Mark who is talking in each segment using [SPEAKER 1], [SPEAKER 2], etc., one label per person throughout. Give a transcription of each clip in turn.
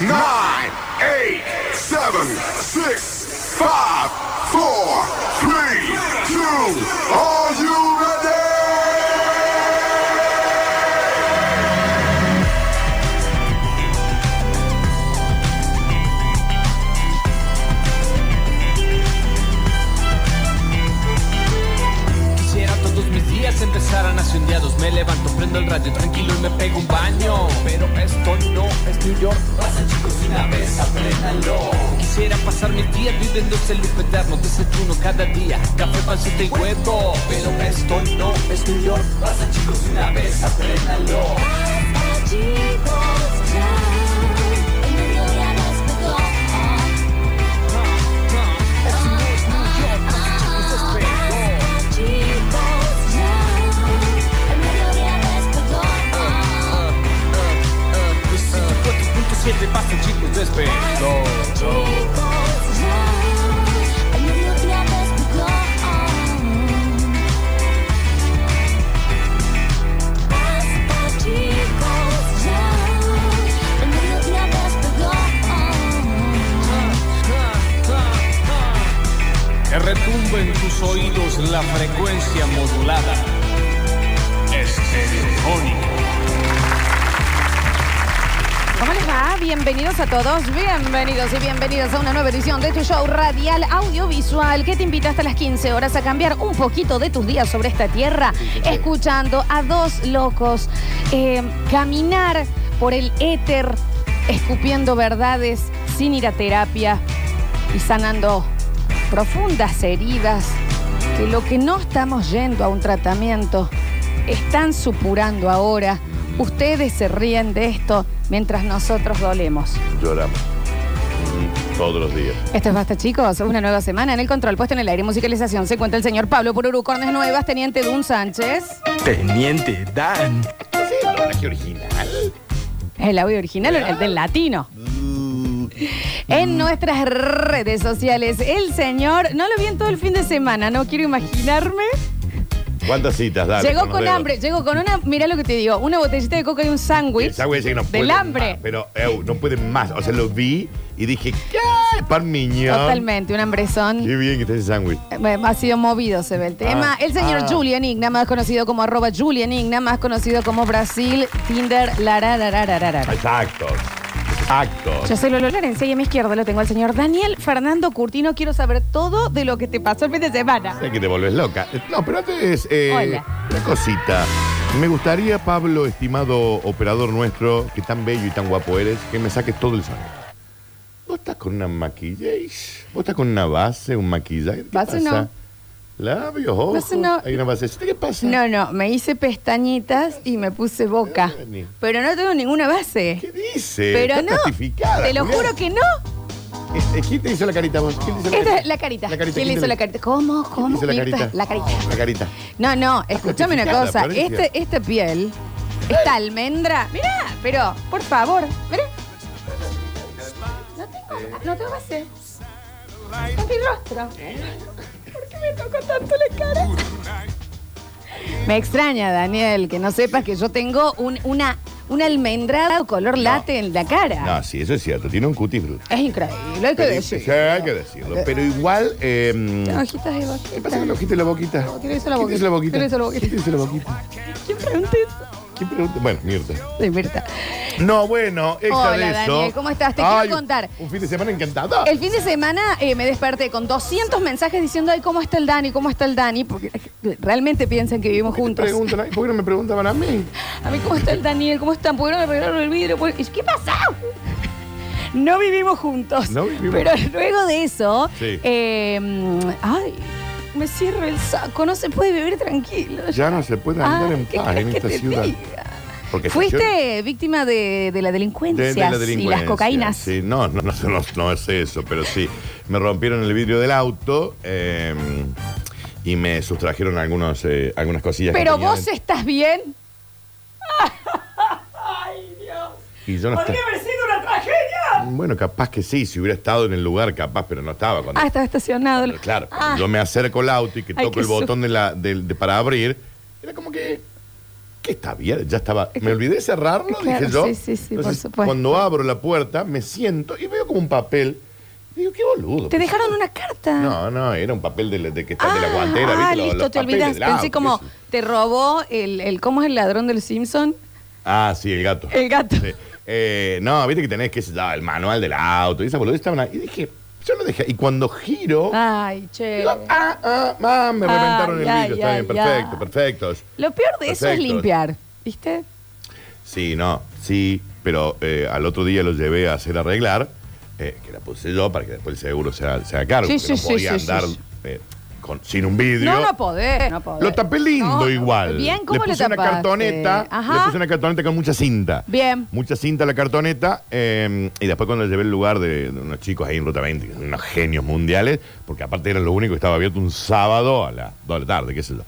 [SPEAKER 1] nine, eight, seven, six, five, four, three, two. Are
[SPEAKER 2] Levanto, prendo el radio tranquilo y me pego un baño. Pero esto no es New York. Pasa chicos una vez, apréndanlo. Quisiera pasar mis días viviendo ese loop eterno Desayuno cada día, café, pancita y huevo. Pero esto no es New York. Pasa chicos una vez, apréndanlo.
[SPEAKER 3] Chicos,
[SPEAKER 4] Bienvenidos a todos, bienvenidos y bienvenidas a una nueva edición de tu show radial audiovisual que te invita hasta las 15 horas a cambiar un poquito de tus días sobre esta tierra, escuchando a dos locos eh, caminar por el éter, escupiendo verdades sin ir a terapia y sanando profundas heridas que lo que no estamos yendo a un tratamiento están supurando ahora. Ustedes se ríen de esto mientras nosotros dolemos.
[SPEAKER 5] Lloramos. Todos los días.
[SPEAKER 4] Esto es Basta, chicos. Una nueva semana en el control, puesto en el aire y musicalización. Se encuentra el señor Pablo Pururu, Cornes Nuevas, Teniente Dun Sánchez.
[SPEAKER 6] Teniente Dan.
[SPEAKER 5] ¿Sí el doblaje original?
[SPEAKER 4] El audio original, el del latino. En nuestras redes sociales, el señor, no lo vi en todo el fin de semana, no quiero imaginarme.
[SPEAKER 5] ¿Cuántas citas? Dale,
[SPEAKER 4] llegó con
[SPEAKER 5] dedos.
[SPEAKER 4] hambre, llegó con una, mira lo que te digo, una botellita de coca y un
[SPEAKER 5] El
[SPEAKER 4] sándwich.
[SPEAKER 5] sándwich que no
[SPEAKER 4] Del hambre.
[SPEAKER 5] más, pero eu, no puede más. O sea, lo vi y dije, ¿qué? Pan miñón.
[SPEAKER 4] Totalmente, un hambrezón.
[SPEAKER 5] Qué bien que está ese sándwich.
[SPEAKER 4] Eh, Ha sido movido, se ve el tema.
[SPEAKER 5] Ah,
[SPEAKER 4] el señor
[SPEAKER 5] ah.
[SPEAKER 4] Julian Igna, más conocido como arroba Julian Igna, más conocido como Brasil, Tinder, la ra, ra, ra, ra, ra, ra.
[SPEAKER 5] Exacto. Exacto.
[SPEAKER 4] Yo soy Lolo Lorenzo y a mi izquierda lo tengo al señor Daniel Fernando Curtino. Quiero saber todo de lo que te pasó el fin de semana.
[SPEAKER 5] Sé que te volves loca. No, pero antes, eh,
[SPEAKER 4] Hola.
[SPEAKER 5] una cosita. Me gustaría, Pablo, estimado operador nuestro, que tan bello y tan guapo eres, que me saques todo el sonido. ¿Vos estás con una maquillaje? ¿Vos estás con una base, un maquillaje? ¿Qué
[SPEAKER 4] Base
[SPEAKER 5] pasa?
[SPEAKER 4] no.
[SPEAKER 5] Labios, ojos.
[SPEAKER 4] No.
[SPEAKER 5] Hay una basecita. ¿Qué pasa?
[SPEAKER 4] No, no, me hice pestañitas y me puse boca. Pero no tengo ninguna base.
[SPEAKER 5] ¿Qué dice?
[SPEAKER 4] Pero no. Te lo juro que no.
[SPEAKER 5] ¿Quién te hizo la carita vos? ¿Quién te hizo la
[SPEAKER 4] Esta
[SPEAKER 5] carita?
[SPEAKER 4] la carita.
[SPEAKER 5] La carita.
[SPEAKER 4] ¿Quién le hizo la carita? ¿Cómo?
[SPEAKER 5] ¿Quién
[SPEAKER 4] ¿Cómo?
[SPEAKER 5] te hizo la carita?
[SPEAKER 4] La carita.
[SPEAKER 5] La carita.
[SPEAKER 4] No, no, escúchame una cosa. Este, esta piel, esta almendra, mirá, pero, por favor, mirá. No tengo, no tengo base. Es mi rostro. ¿Por qué me tocó tanto la cara? Me extraña, Daniel, que no sepas que yo tengo un, una, una almendrada color late en la cara.
[SPEAKER 5] No, sí, eso es cierto. Tiene un cutis brutal.
[SPEAKER 4] Es increíble, hay que
[SPEAKER 5] Pero-
[SPEAKER 4] decir.
[SPEAKER 5] Sí, hay que decirlo. Pero igual. Eh,
[SPEAKER 4] Hojitas de boquita.
[SPEAKER 5] ¿Qué pasa con y la boquita?
[SPEAKER 4] ¿Quién le hizo la
[SPEAKER 5] ¿Quién te hizo la
[SPEAKER 4] boquita?
[SPEAKER 5] boquita?
[SPEAKER 4] ¿Quién le hizo la boquita?
[SPEAKER 5] ¿Quién te hizo la boquita?
[SPEAKER 4] ¿Quién pregunta eso?
[SPEAKER 5] ¿Quién pregunta? Bueno, Mirta.
[SPEAKER 4] Mirta.
[SPEAKER 5] No, bueno, extra
[SPEAKER 4] Hola,
[SPEAKER 5] de eso.
[SPEAKER 4] Daniel, ¿cómo estás? Te quiero contar.
[SPEAKER 5] Un fin de semana encantado.
[SPEAKER 4] El fin de semana eh, me desperté con 200 mensajes diciendo, ay, ¿cómo está el Dani? ¿Cómo está el Dani? Porque realmente piensan que vivimos
[SPEAKER 5] ¿Por qué te
[SPEAKER 4] juntos.
[SPEAKER 5] preguntan ¿Por qué no me preguntaban a mí?
[SPEAKER 4] A mí, ¿cómo está el Daniel? ¿Cómo están? ¿Por qué no le arreglaron el vidrio? ¿Por- ¿Qué pasó? No vivimos juntos.
[SPEAKER 5] No vivimos.
[SPEAKER 4] Pero luego de eso,
[SPEAKER 5] Sí.
[SPEAKER 4] eh, ay, me cierro el saco, no se puede vivir tranquilo.
[SPEAKER 5] Ya no se puede andar
[SPEAKER 4] Ay,
[SPEAKER 5] en
[SPEAKER 4] ¿qué
[SPEAKER 5] paz en
[SPEAKER 4] que
[SPEAKER 5] esta
[SPEAKER 4] te
[SPEAKER 5] ciudad.
[SPEAKER 4] diga?
[SPEAKER 5] Porque esta
[SPEAKER 4] Fuiste víctima de, de la delincuencia
[SPEAKER 5] de, de la
[SPEAKER 4] y las
[SPEAKER 5] delincuencia.
[SPEAKER 4] cocaínas.
[SPEAKER 5] Sí, no, no, no, no, no es eso, pero sí. Me rompieron el vidrio del auto eh, y me sustrajeron algunos, eh, algunas cosillas. que
[SPEAKER 4] Pero
[SPEAKER 5] tenía
[SPEAKER 4] vos
[SPEAKER 5] dentro.
[SPEAKER 4] estás bien. Ay, Dios.
[SPEAKER 5] Y yo no
[SPEAKER 4] ¿Podría
[SPEAKER 5] estaba-
[SPEAKER 4] haber sido una tragedia?
[SPEAKER 5] Bueno, capaz que sí, si hubiera estado en el lugar, capaz, pero no estaba. Cuando,
[SPEAKER 4] Ah, estaba estacionado.
[SPEAKER 5] Claro,
[SPEAKER 4] Ah,
[SPEAKER 5] yo me acerco al auto y que
[SPEAKER 4] Ay,
[SPEAKER 5] toco
[SPEAKER 4] qué
[SPEAKER 5] el botón de la, del- de- para abrir, era como que. ¿Qué ¿Qué está bien? Ya estaba. Me olvidé de cerrarlo,
[SPEAKER 4] Claro,
[SPEAKER 5] dije yo.
[SPEAKER 4] sí, sí, sí, por supuesto.
[SPEAKER 5] Cuando abro la puerta, me siento y veo como un papel. Digo, qué boludo.
[SPEAKER 4] ¿Te dejaron una carta?
[SPEAKER 5] No, no, era un papel de, la- de que está de la
[SPEAKER 4] Ah,
[SPEAKER 5] guantera,
[SPEAKER 4] ah,
[SPEAKER 5] ¿viste? Los-
[SPEAKER 4] listo,
[SPEAKER 5] los
[SPEAKER 4] te
[SPEAKER 5] papeles
[SPEAKER 4] olvidas.
[SPEAKER 5] del auto,
[SPEAKER 4] Pensé como,
[SPEAKER 5] qué sé yo.
[SPEAKER 4] te robó el, el, ¿cómo es el ladrón del Simpson?
[SPEAKER 5] Ah, sí, el gato.
[SPEAKER 4] El gato.
[SPEAKER 5] Sí. Eh, no, viste que tenés que el manual del auto y esa boludez estaban ahí. Y dije, yo lo dejé. Y cuando giro,
[SPEAKER 4] Ay, che.
[SPEAKER 5] digo, ah, ah, ah, me reventaron el
[SPEAKER 4] ay,
[SPEAKER 5] vidrio. Está
[SPEAKER 4] ay,
[SPEAKER 5] bien, perfecto,
[SPEAKER 4] ay.
[SPEAKER 5] perfecto.
[SPEAKER 4] Lo peor de eso es limpiar, ¿viste?
[SPEAKER 5] Sí, no, sí, pero eh, al otro día lo llevé a hacer arreglar, eh, que la puse yo para que después el seguro se haga, se haga cargo.
[SPEAKER 4] Sí,
[SPEAKER 5] porque
[SPEAKER 4] sí,
[SPEAKER 5] no
[SPEAKER 4] sí,
[SPEAKER 5] podía
[SPEAKER 4] sí,
[SPEAKER 5] andar
[SPEAKER 4] sí, sí.
[SPEAKER 5] eh, con- sin un vidrio.
[SPEAKER 4] No, no podés, no podés.
[SPEAKER 5] Lo tapé lindo
[SPEAKER 4] No,
[SPEAKER 5] igual.
[SPEAKER 4] Bien, ¿cómo
[SPEAKER 5] le
[SPEAKER 4] le
[SPEAKER 5] puse una
[SPEAKER 4] tapaste?
[SPEAKER 5] cartoneta,
[SPEAKER 4] Ajá.
[SPEAKER 5] le puse una cartoneta con mucha cinta.
[SPEAKER 4] Bien.
[SPEAKER 5] Mucha cinta a la cartoneta. eh, y después cuando llevé el lugar de, de unos chicos ahí en Ruta 20, que son unos genios mundiales, porque aparte era lo único que estaba abierto un sábado a las 2 de la tarde, qué sé yo.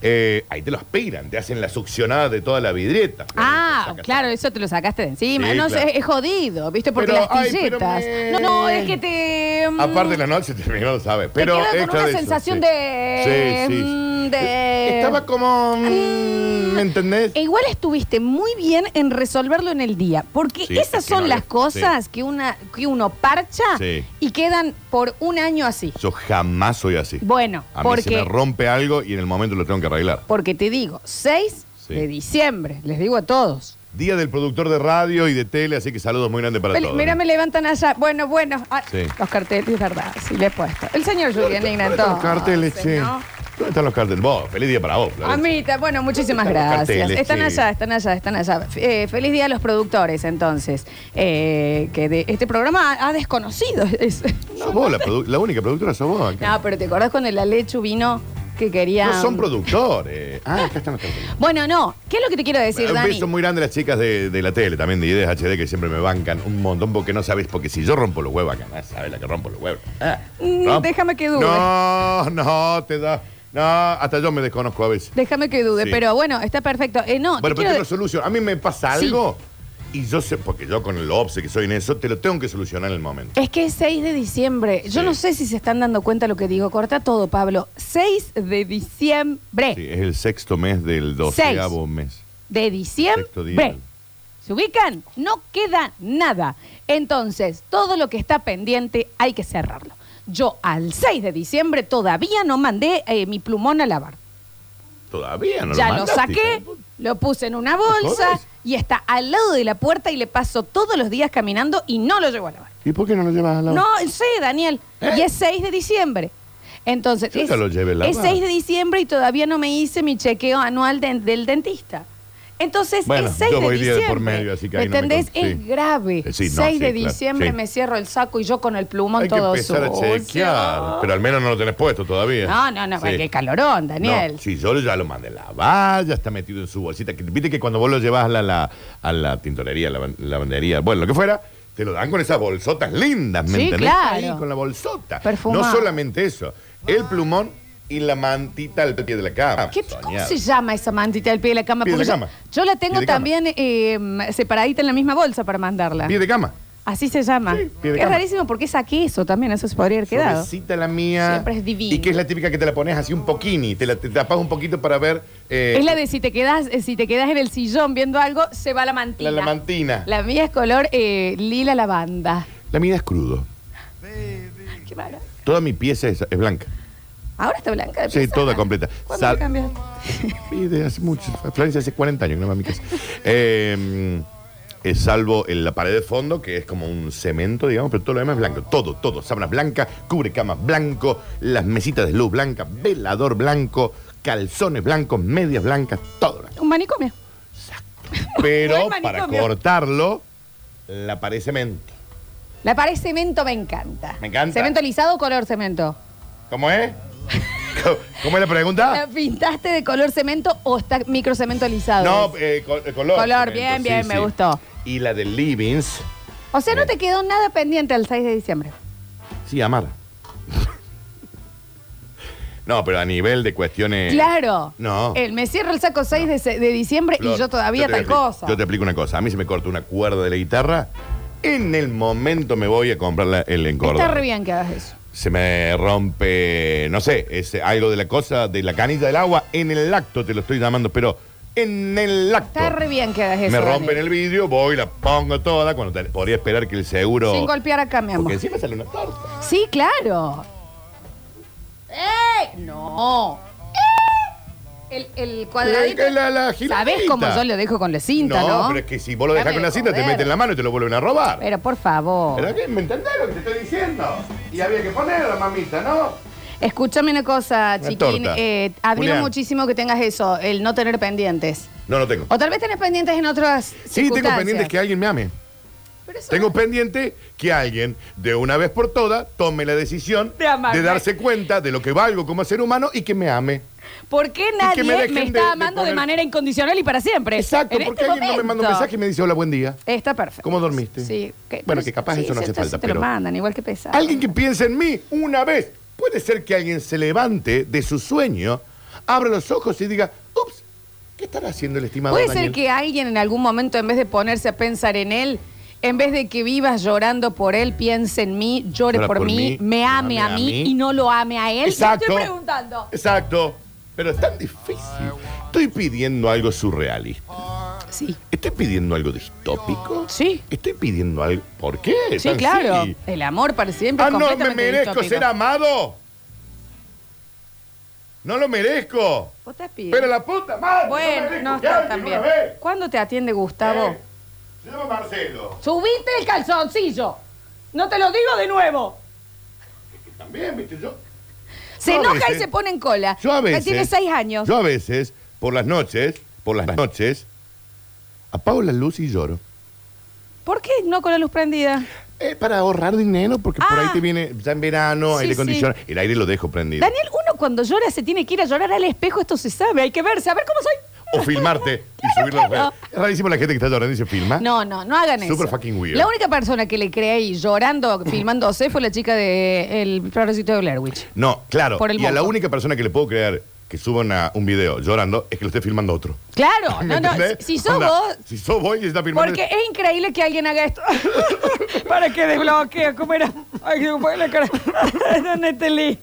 [SPEAKER 5] Eh, ahí te lo aspiran, te hacen la succionada de toda la vidrieta.
[SPEAKER 4] Ah,
[SPEAKER 5] Sacas-
[SPEAKER 4] claro, eso te lo sacaste de encima.
[SPEAKER 5] Sí,
[SPEAKER 4] no
[SPEAKER 5] claro.
[SPEAKER 4] sé, es jodido, ¿viste? Porque
[SPEAKER 5] Pero,
[SPEAKER 4] las
[SPEAKER 5] ay, pero
[SPEAKER 4] tilletas.
[SPEAKER 5] me-
[SPEAKER 4] No, no, es que te. mm,
[SPEAKER 5] Aparte la noche terminó, lo sabes. Pero
[SPEAKER 4] te queda con
[SPEAKER 5] extra
[SPEAKER 4] una
[SPEAKER 5] de eso,
[SPEAKER 4] sensación
[SPEAKER 5] sí.
[SPEAKER 4] de.
[SPEAKER 5] Sí, sí.
[SPEAKER 4] mm, de-
[SPEAKER 5] Estaba como. mm, ¿Me entendés?
[SPEAKER 4] E igual estuviste muy bien en resolverlo en el día, porque
[SPEAKER 5] Sí,
[SPEAKER 4] esas
[SPEAKER 5] es que
[SPEAKER 4] son
[SPEAKER 5] no
[SPEAKER 4] las
[SPEAKER 5] había-
[SPEAKER 4] cosas que, una, que uno parcha
[SPEAKER 5] Sí.
[SPEAKER 4] y quedan por un año así.
[SPEAKER 5] Yo jamás soy así.
[SPEAKER 4] Bueno,
[SPEAKER 5] A mí se
[SPEAKER 4] porque,
[SPEAKER 5] rompe algo y en el momento lo tengo que arreglar.
[SPEAKER 4] porque te digo, 6
[SPEAKER 5] Sí.
[SPEAKER 4] de diciembre, les digo a todos.
[SPEAKER 5] Día del productor de radio y de tele, así que saludos muy grandes para todos.
[SPEAKER 4] Mira, me levantan allá. Bueno, bueno. Ah,
[SPEAKER 5] Sí.
[SPEAKER 4] Los carteles, es verdad, sí le he puesto. El señor Julián
[SPEAKER 5] ¿Dónde
[SPEAKER 4] Ignato.
[SPEAKER 5] los carteles, che? ¿Dónde están los carteles? Vos, feliz día para vos. Florencia.
[SPEAKER 4] Amita, bueno, muchísimas
[SPEAKER 5] ¿Dónde están los
[SPEAKER 4] gracias.
[SPEAKER 5] carteles,
[SPEAKER 4] están
[SPEAKER 5] che?
[SPEAKER 4] allá, están allá, están allá. F- eh, feliz día a los productores, entonces. Eh, que de este programa ha, ha desconocido. Es-
[SPEAKER 5] Sos vos, la, produ- la única productora sos vos acá.
[SPEAKER 4] No, pero ¿te acordás cuando el Alechu vino que quería.
[SPEAKER 5] No son productores. Ah, acá están los carteles.
[SPEAKER 4] Bueno, no. ¿Qué es lo que te quiero decir,
[SPEAKER 5] Un
[SPEAKER 4] Dani?
[SPEAKER 5] beso muy grande a las chicas de, de la tele, también de Ideas HD, que siempre me bancan un montón porque no sabes, porque si yo rompo los huevos acá, sabes la que rompo los huevos. Ah,
[SPEAKER 4] Mm,
[SPEAKER 5] ¿no?
[SPEAKER 4] déjame que dude.
[SPEAKER 5] No, no, te da. No, hasta yo me desconozco a veces.
[SPEAKER 4] Déjame que dude,
[SPEAKER 5] Sí.
[SPEAKER 4] pero bueno, está perfecto. Eh, no, te
[SPEAKER 5] Bueno, pero
[SPEAKER 4] quiero
[SPEAKER 5] te
[SPEAKER 4] de-
[SPEAKER 5] lo soluciono. A mí me pasa
[SPEAKER 4] Sí.
[SPEAKER 5] algo y yo sé, porque yo con el obse que soy en eso, te lo tengo que solucionar en el momento.
[SPEAKER 4] Es que es 6 de diciembre. Yo
[SPEAKER 5] Sí.
[SPEAKER 4] no sé si se están dando cuenta lo que digo. Corta todo, Pablo. 6 de diciembre.
[SPEAKER 5] Sí, es el sexto mes del doceavo mes.
[SPEAKER 4] De
[SPEAKER 5] Sexto
[SPEAKER 4] diciembre. ¿Se ubican? No queda nada. Entonces, todo lo que está pendiente hay que cerrarlo. Yo al 6 de diciembre todavía no mandé eh, mi plumón a lavar.
[SPEAKER 5] Todavía no
[SPEAKER 4] ya
[SPEAKER 5] lo
[SPEAKER 4] lo,
[SPEAKER 5] mandaste,
[SPEAKER 4] saqué,
[SPEAKER 5] hija
[SPEAKER 4] lo puse en una bolsa y está al lado de la puerta y le paso todos los días caminando y no lo llevo a lavar.
[SPEAKER 5] ¿Y por qué no lo llevas a la
[SPEAKER 4] No, sé, Daniel.
[SPEAKER 5] ¿Eh?
[SPEAKER 4] Y es 6 de diciembre. Entonces,
[SPEAKER 5] Yo
[SPEAKER 4] es,
[SPEAKER 5] lo llevé lavado.
[SPEAKER 4] es 6 de diciembre y todavía no me hice mi chequeo anual de- del dentista. Entonces,
[SPEAKER 5] Bueno,
[SPEAKER 4] es 6
[SPEAKER 5] yo
[SPEAKER 4] de
[SPEAKER 5] voy día de
[SPEAKER 4] diciembre.
[SPEAKER 5] por medio, así que
[SPEAKER 4] ¿Me
[SPEAKER 5] ahí no me
[SPEAKER 4] entendés?
[SPEAKER 5] con- sí.
[SPEAKER 4] Es grave.
[SPEAKER 5] Sí, no,
[SPEAKER 4] 6
[SPEAKER 5] sí,
[SPEAKER 4] de
[SPEAKER 5] claro,
[SPEAKER 4] diciembre
[SPEAKER 5] sí.
[SPEAKER 4] me cierro el saco y yo con el plumón
[SPEAKER 5] Hay que
[SPEAKER 4] todo
[SPEAKER 5] empezar a
[SPEAKER 4] sucio.
[SPEAKER 5] chequear. Pero al menos no lo tenés puesto todavía.
[SPEAKER 4] No, no, no,
[SPEAKER 5] Sí.
[SPEAKER 4] qué calorón, Daniel.
[SPEAKER 5] No, sí, yo ya lo mandé a lavar, ya está metido en su bolsita. Que- Viste que cuando vos lo llevas a la, la- a la tintorería, la lavandería, bueno, lo que fuera, te lo dan con esas bolsotas lindas, ¿me
[SPEAKER 4] Sí,
[SPEAKER 5] entendés?
[SPEAKER 4] claro.
[SPEAKER 5] Ahí con la bolsota.
[SPEAKER 4] Perfumado.
[SPEAKER 5] No solamente eso, el plumón y la mantita al pie de la cama.
[SPEAKER 4] ¿Qué- ¿Cómo
[SPEAKER 5] soñado.
[SPEAKER 4] se llama esa mantita del pie de la cama?
[SPEAKER 5] Pie de
[SPEAKER 4] Porque
[SPEAKER 5] la
[SPEAKER 4] yo-
[SPEAKER 5] cama.
[SPEAKER 4] Yo, la tengo
[SPEAKER 5] Pie de cama.
[SPEAKER 4] también eh, separadita en la misma bolsa para mandarla.
[SPEAKER 5] Pie de cama.
[SPEAKER 4] Así se llama.
[SPEAKER 5] Sí, pie de
[SPEAKER 4] es
[SPEAKER 5] cama.
[SPEAKER 4] rarísimo porque es queso también, eso se podría haber quedado.
[SPEAKER 5] Suavecita la mía.
[SPEAKER 4] Siempre es divino.
[SPEAKER 5] Y que es la típica que te la pones así un poquini, te la te tapas un poquito para ver. eh,
[SPEAKER 4] Es la de si te quedas, eh, si te quedas en el sillón viendo algo, se va la mantina.
[SPEAKER 5] la lamantina.
[SPEAKER 4] La mía es color eh, lila lavanda.
[SPEAKER 5] La mía es crudo.
[SPEAKER 4] Qué mala.
[SPEAKER 5] Toda mi pieza es, es blanca.
[SPEAKER 4] Ahora está blanca de
[SPEAKER 5] Sí,
[SPEAKER 4] pieza.
[SPEAKER 5] toda completa.
[SPEAKER 4] ¿Cuándo
[SPEAKER 5] Sal-
[SPEAKER 4] te cambiaste?
[SPEAKER 5] Y de hace mucho. Florencia hace 40 años que no va a mi casa. Eh, eh, salvo en la pared de fondo, que es como un cemento, digamos, pero todo lo demás es blanco. Todo, todo. Sábanas blancas, cubre camas blanco, las mesitas de luz blanca, velador blanco, calzones blancos, medias blancas, todo blanco.
[SPEAKER 4] Un manicomio.
[SPEAKER 5] Pero
[SPEAKER 4] Buen
[SPEAKER 5] para
[SPEAKER 4] manicomio.
[SPEAKER 5] cortarlo, la pared cemento.
[SPEAKER 4] La pared cemento me encanta.
[SPEAKER 5] Me encanta.
[SPEAKER 4] ¿Cemento lisado o color cemento?
[SPEAKER 5] ¿Cómo es? ¿Cómo- ¿Cómo es la pregunta?
[SPEAKER 4] ¿La pintaste de color cemento o está microcemento lisado?
[SPEAKER 5] No, eh, co- eh, color.
[SPEAKER 4] Color,
[SPEAKER 5] cemento,
[SPEAKER 4] bien, bien, me gustó.
[SPEAKER 5] Y la de Livings,
[SPEAKER 4] O sea, no te quedó nada pendiente el 6 de diciembre.
[SPEAKER 5] sí, amar. no, pero a nivel de cuestiones.
[SPEAKER 4] Claro.
[SPEAKER 5] No.
[SPEAKER 4] El, me cierro el saco 6 de, se- de diciembre
[SPEAKER 5] Flor,
[SPEAKER 4] y yo todavía
[SPEAKER 5] te
[SPEAKER 4] tal cosa.
[SPEAKER 5] Yo te explico una cosa. A mí se me corta una cuerda de la guitarra. En el momento me voy a comprar la- el encordado.
[SPEAKER 4] Está re bien que hagas eso.
[SPEAKER 5] Se me rompe, no sé, es algo de la cosa, de la canilla del agua. En el acto te lo estoy llamando, pero en el acto.
[SPEAKER 4] Está re bien que hagas eso.
[SPEAKER 5] Me rompen
[SPEAKER 4] Daniel.
[SPEAKER 5] el vidrio, voy, la pongo toda, cuando te- podría esperar que el seguro...
[SPEAKER 4] Sin golpear acá, mi amor.
[SPEAKER 5] Porque encima sale una torta.
[SPEAKER 4] Sí, claro. ¡Ey! No. El, el cuadradito.
[SPEAKER 5] Eh, la- la
[SPEAKER 4] ¿Sabés
[SPEAKER 5] giradita.
[SPEAKER 4] cómo yo lo dejo con la cinta, no?
[SPEAKER 5] No, pero es que si vos lo dejás
[SPEAKER 4] Dame
[SPEAKER 5] con la cinta, te
[SPEAKER 4] joder.
[SPEAKER 5] meten la mano y te lo vuelven a robar.
[SPEAKER 4] Pero por favor.
[SPEAKER 5] ¿Pero qué? ¿Me entendés lo que te estoy diciendo? Y había que ponerla, mamita, ¿no?
[SPEAKER 4] Escúchame una cosa,
[SPEAKER 5] Una
[SPEAKER 4] chiquín.
[SPEAKER 5] torta.
[SPEAKER 4] Eh, admiro
[SPEAKER 5] Julián.
[SPEAKER 4] muchísimo que tengas eso, el no tener pendientes.
[SPEAKER 5] No, no tengo.
[SPEAKER 4] O tal vez tenés pendientes en otras
[SPEAKER 5] Sí, tengo
[SPEAKER 4] circunstancias.
[SPEAKER 5] pendientes que alguien me ame.
[SPEAKER 4] Pero eso
[SPEAKER 5] Tengo
[SPEAKER 4] no-
[SPEAKER 5] pendiente que alguien, de una vez por todas, tome la decisión
[SPEAKER 4] De amarme.
[SPEAKER 5] darse cuenta de lo que valgo como ser humano y que me ame.
[SPEAKER 4] ¿Por qué nadie
[SPEAKER 5] me
[SPEAKER 4] me,
[SPEAKER 5] dejen
[SPEAKER 4] está
[SPEAKER 5] de- de
[SPEAKER 4] amando de,
[SPEAKER 5] poner-
[SPEAKER 4] manera incondicional y para siempre?
[SPEAKER 5] Exacto,
[SPEAKER 4] En
[SPEAKER 5] porque
[SPEAKER 4] este
[SPEAKER 5] alguien no me manda un
[SPEAKER 4] momento.
[SPEAKER 5] mensaje y me dice hola, buen día.
[SPEAKER 4] Está perfecto.
[SPEAKER 5] ¿Cómo dormiste?
[SPEAKER 4] Sí.
[SPEAKER 5] Bueno,
[SPEAKER 4] pero
[SPEAKER 5] que capaz eso no hace falta,
[SPEAKER 4] te
[SPEAKER 5] pero-
[SPEAKER 4] lo mandan, igual que pesa.
[SPEAKER 5] Alguien que piense en mí una vez. Puede ser que alguien se levante de su sueño, abra los ojos y diga, ups, ¿qué estará haciendo el estimado
[SPEAKER 4] Puede
[SPEAKER 5] Daniel?
[SPEAKER 4] ser que alguien en algún momento, en vez de ponerse a pensar en él, en vez de que vivas llorando por él, piense en mí, llore
[SPEAKER 5] Llora
[SPEAKER 4] por,
[SPEAKER 5] por
[SPEAKER 4] mí,
[SPEAKER 5] mí,
[SPEAKER 4] me ame a mí, y no lo ame a él. Te
[SPEAKER 5] Exacto.
[SPEAKER 4] estoy preguntando.
[SPEAKER 5] Exacto. Pero es tan difícil. Estoy pidiendo algo surrealista.
[SPEAKER 4] Sí.
[SPEAKER 5] Estoy pidiendo algo distópico.
[SPEAKER 4] Sí.
[SPEAKER 5] Estoy pidiendo algo. ¿Por qué?
[SPEAKER 4] Sí,
[SPEAKER 5] Tan
[SPEAKER 4] claro.
[SPEAKER 5] silly?
[SPEAKER 4] El amor para siempre
[SPEAKER 5] Ah,
[SPEAKER 4] es
[SPEAKER 5] no me
[SPEAKER 4] completamente
[SPEAKER 5] merezco
[SPEAKER 4] distópico.
[SPEAKER 5] ser amado. No lo merezco.
[SPEAKER 4] Vos estás pidiendo.
[SPEAKER 5] Pero la puta madre.
[SPEAKER 4] Bueno,
[SPEAKER 5] merezco
[SPEAKER 4] no
[SPEAKER 5] que
[SPEAKER 4] está
[SPEAKER 5] alguien
[SPEAKER 4] tan bien.
[SPEAKER 5] una vez.
[SPEAKER 4] ¿Cuándo te atiende Gustavo?
[SPEAKER 5] Eh, Se llama Marcelo.
[SPEAKER 4] Subiste el calzoncillo. No te lo digo de nuevo.
[SPEAKER 5] También, viste, yo.
[SPEAKER 4] Se
[SPEAKER 5] Yo a
[SPEAKER 4] enoja y
[SPEAKER 5] veces-
[SPEAKER 4] se pone en cola.
[SPEAKER 5] Yo a veces.
[SPEAKER 4] Tiene seis años.
[SPEAKER 5] Yo a veces, por las noches, por las noches, apago la luz y lloro.
[SPEAKER 4] ¿Por qué no con la luz prendida?
[SPEAKER 5] Eh, para ahorrar dinero, porque por
[SPEAKER 4] Ah.
[SPEAKER 5] ahí te viene ya en verano,
[SPEAKER 4] Sí,
[SPEAKER 5] aire
[SPEAKER 4] sí.
[SPEAKER 5] acondicionado. El aire lo dejo prendido.
[SPEAKER 4] Daniel, uno cuando llora se tiene que ir a llorar al espejo, esto se sabe, hay que verse, a ver cómo soy.
[SPEAKER 5] O filmarte y subirlo a. Es rarísimo la gente que está llorando y se filma.
[SPEAKER 4] No, no, no hagan eso.
[SPEAKER 5] Super fucking weird.
[SPEAKER 4] La única persona que le creí llorando, filmándose, fue la chica de El de Blair Witch.
[SPEAKER 5] No, claro.
[SPEAKER 4] Por el
[SPEAKER 5] y a la
[SPEAKER 4] moco.
[SPEAKER 5] única persona que le puedo creer que suba una- un video llorando es que lo esté filmando otro.
[SPEAKER 4] Claro,
[SPEAKER 5] ¿Me
[SPEAKER 4] no, no,
[SPEAKER 5] entendés?
[SPEAKER 4] si, si sos
[SPEAKER 5] Onda,
[SPEAKER 4] vos,
[SPEAKER 5] Si sos vos y está filmando.
[SPEAKER 4] porque es increíble que alguien haga esto. Para que desbloquee, ¿cómo era? Ay, que me pone la cara. ¿Dónde está el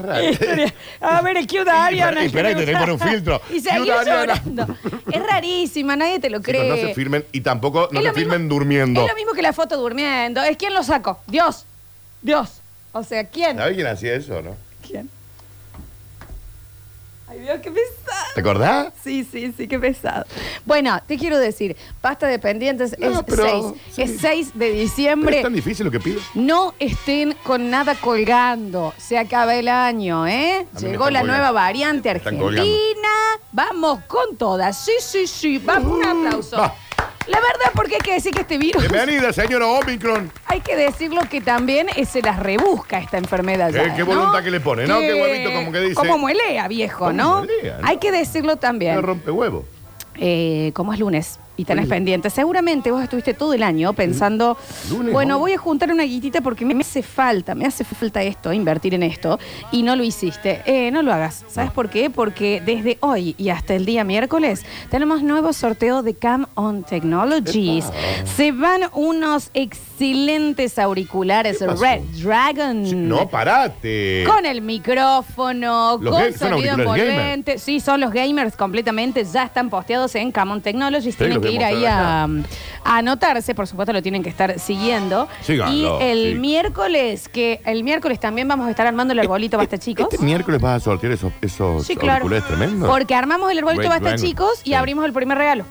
[SPEAKER 5] raro.
[SPEAKER 4] Historia. A ver, el cue de Ariana.
[SPEAKER 5] Y espera, y tenés que poner un filtro.
[SPEAKER 4] Y seguir
[SPEAKER 5] Cue de Ariana.
[SPEAKER 4] llorando. Es rarísima, nadie te lo cree.
[SPEAKER 5] no se filmen y tampoco no
[SPEAKER 4] Es
[SPEAKER 5] se
[SPEAKER 4] lo
[SPEAKER 5] filmen
[SPEAKER 4] mismo-
[SPEAKER 5] durmiendo.
[SPEAKER 4] Es lo mismo que la foto durmiendo. Es quién lo sacó. Dios. Dios. O sea, ¿quién?
[SPEAKER 5] ¿Sabes quién hacía eso, no?
[SPEAKER 4] ¿Quién? Ay, Dios, qué pesado.
[SPEAKER 5] ¿Te acordás?
[SPEAKER 4] Sí, sí, sí, qué pesado. Bueno, te quiero decir, pasta de pendientes
[SPEAKER 5] No,
[SPEAKER 4] es
[SPEAKER 5] pero,
[SPEAKER 4] 6.
[SPEAKER 5] sí.
[SPEAKER 4] Es 6 de
[SPEAKER 5] Pero
[SPEAKER 4] diciembre.
[SPEAKER 5] es tan difícil lo que pido.
[SPEAKER 4] No estén con nada colgando. Se acaba el año, ¿eh?
[SPEAKER 5] Me
[SPEAKER 4] Llegó
[SPEAKER 5] están
[SPEAKER 4] la
[SPEAKER 5] colgando.
[SPEAKER 4] nueva variante
[SPEAKER 5] Me están
[SPEAKER 4] argentina.
[SPEAKER 5] colgando.
[SPEAKER 4] Vamos con todas. Sí, sí, sí. Vamos, un aplauso.
[SPEAKER 5] Va.
[SPEAKER 4] La verdad, porque hay que decir que este virus.
[SPEAKER 5] Bienvenida, señora Omicron.
[SPEAKER 4] Hay que decirlo que también eh, se las rebusca esta enfermedad.
[SPEAKER 5] Qué-
[SPEAKER 4] ya,
[SPEAKER 5] qué
[SPEAKER 4] ¿no?
[SPEAKER 5] voluntad que le pone, ¿no? Qué huevito como que dice.
[SPEAKER 4] Como muelea, viejo,
[SPEAKER 5] Como
[SPEAKER 4] ¿no?
[SPEAKER 5] muelea, ¿no?
[SPEAKER 4] Hay que decirlo también.
[SPEAKER 5] Rompe huevo.
[SPEAKER 4] Eh, como es lunes y tenés pendiente, seguramente vos estuviste todo el año pensando,
[SPEAKER 5] Lunes,
[SPEAKER 4] bueno,
[SPEAKER 5] ¿no?
[SPEAKER 4] voy a juntar una guitita porque me hace falta, me hace falta esto, invertir en esto, y no lo hiciste. Eh, no lo hagas. ¿Sabes por qué? Porque desde hoy y hasta el día miércoles tenemos nuevo sorteo de Cam On Technologies. Se van unos excelentes auriculares. Red Dragon.
[SPEAKER 5] No, parate.
[SPEAKER 4] Con el micrófono,
[SPEAKER 5] Los
[SPEAKER 4] con sonido envolvente. Sí, son los gamers completamente. Ya están posteados en Camon Technologies.
[SPEAKER 5] Sí,
[SPEAKER 4] tienen que ir ahí a, a anotarse. Por supuesto, lo tienen que estar siguiendo.
[SPEAKER 5] Síganlo,
[SPEAKER 4] y el
[SPEAKER 5] sí.
[SPEAKER 4] miércoles, que el miércoles también vamos a estar armando el arbolito Basta Chicos.
[SPEAKER 5] Este miércoles vas a sortear esos, esos
[SPEAKER 4] Sí, claro.
[SPEAKER 5] tremendos.
[SPEAKER 4] Porque armamos el arbolito Basta. Chicos y
[SPEAKER 5] Sí.
[SPEAKER 4] abrimos el primer regalo.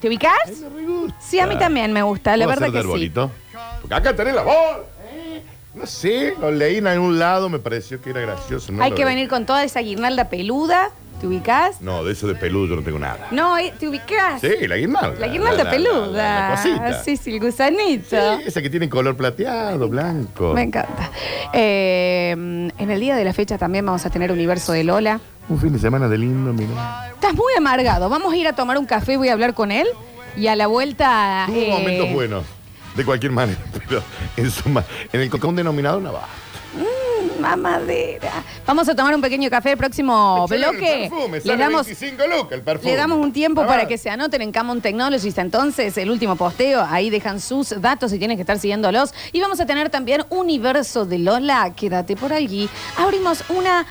[SPEAKER 4] ¿Te ubicás? Sí, a mí también me gusta, la
[SPEAKER 5] ¿Puedo
[SPEAKER 4] verdad que
[SPEAKER 5] de
[SPEAKER 4] sí.
[SPEAKER 5] arbolito? Porque acá tenés la voz. ¿eh? No sé, lo leí en algún lado, me pareció que era gracioso. no
[SPEAKER 4] Hay que
[SPEAKER 5] leí.
[SPEAKER 4] venir con toda esa guirnalda peluda. ¿Te ubicás?
[SPEAKER 5] No, de eso de peludo yo no tengo nada.
[SPEAKER 4] No, eh, ¿te ubicás?
[SPEAKER 5] Sí, la guirnalda.
[SPEAKER 4] La guirnalda peluda.
[SPEAKER 5] La, cosita.
[SPEAKER 4] Sí, sí, el gusanito.
[SPEAKER 5] Sí, esa que tiene color plateado, blanco.
[SPEAKER 4] Me encanta. Eh, en el día de la fecha también vamos a tener Universo de Lola.
[SPEAKER 5] Un fin de semana de lindo, mira.
[SPEAKER 4] Estás muy amargado. Vamos a ir a tomar un café, voy a hablar con él. Y a la vuelta.
[SPEAKER 5] Tuvo
[SPEAKER 4] eh,
[SPEAKER 5] momentos buenos, de cualquier manera, pero en, suma, en el un denominador no va.
[SPEAKER 4] Mamadera. Vamos a tomar un pequeño café el próximo bloque.
[SPEAKER 5] El perfume,
[SPEAKER 4] Le
[SPEAKER 5] sale
[SPEAKER 4] damos,
[SPEAKER 5] 25 lucas el perfume.
[SPEAKER 4] le damos un tiempo para que se anoten en Camon Technologies. Entonces, el último posteo, ahí dejan sus datos y tienen que estar siguiéndolos. Y vamos a tener también Universo de Lola. Quédate por allí. Abrimos una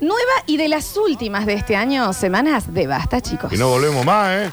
[SPEAKER 4] Nueva y de las últimas de este año, semanas de basta, chicos.
[SPEAKER 5] Y no volvemos más, ¿eh?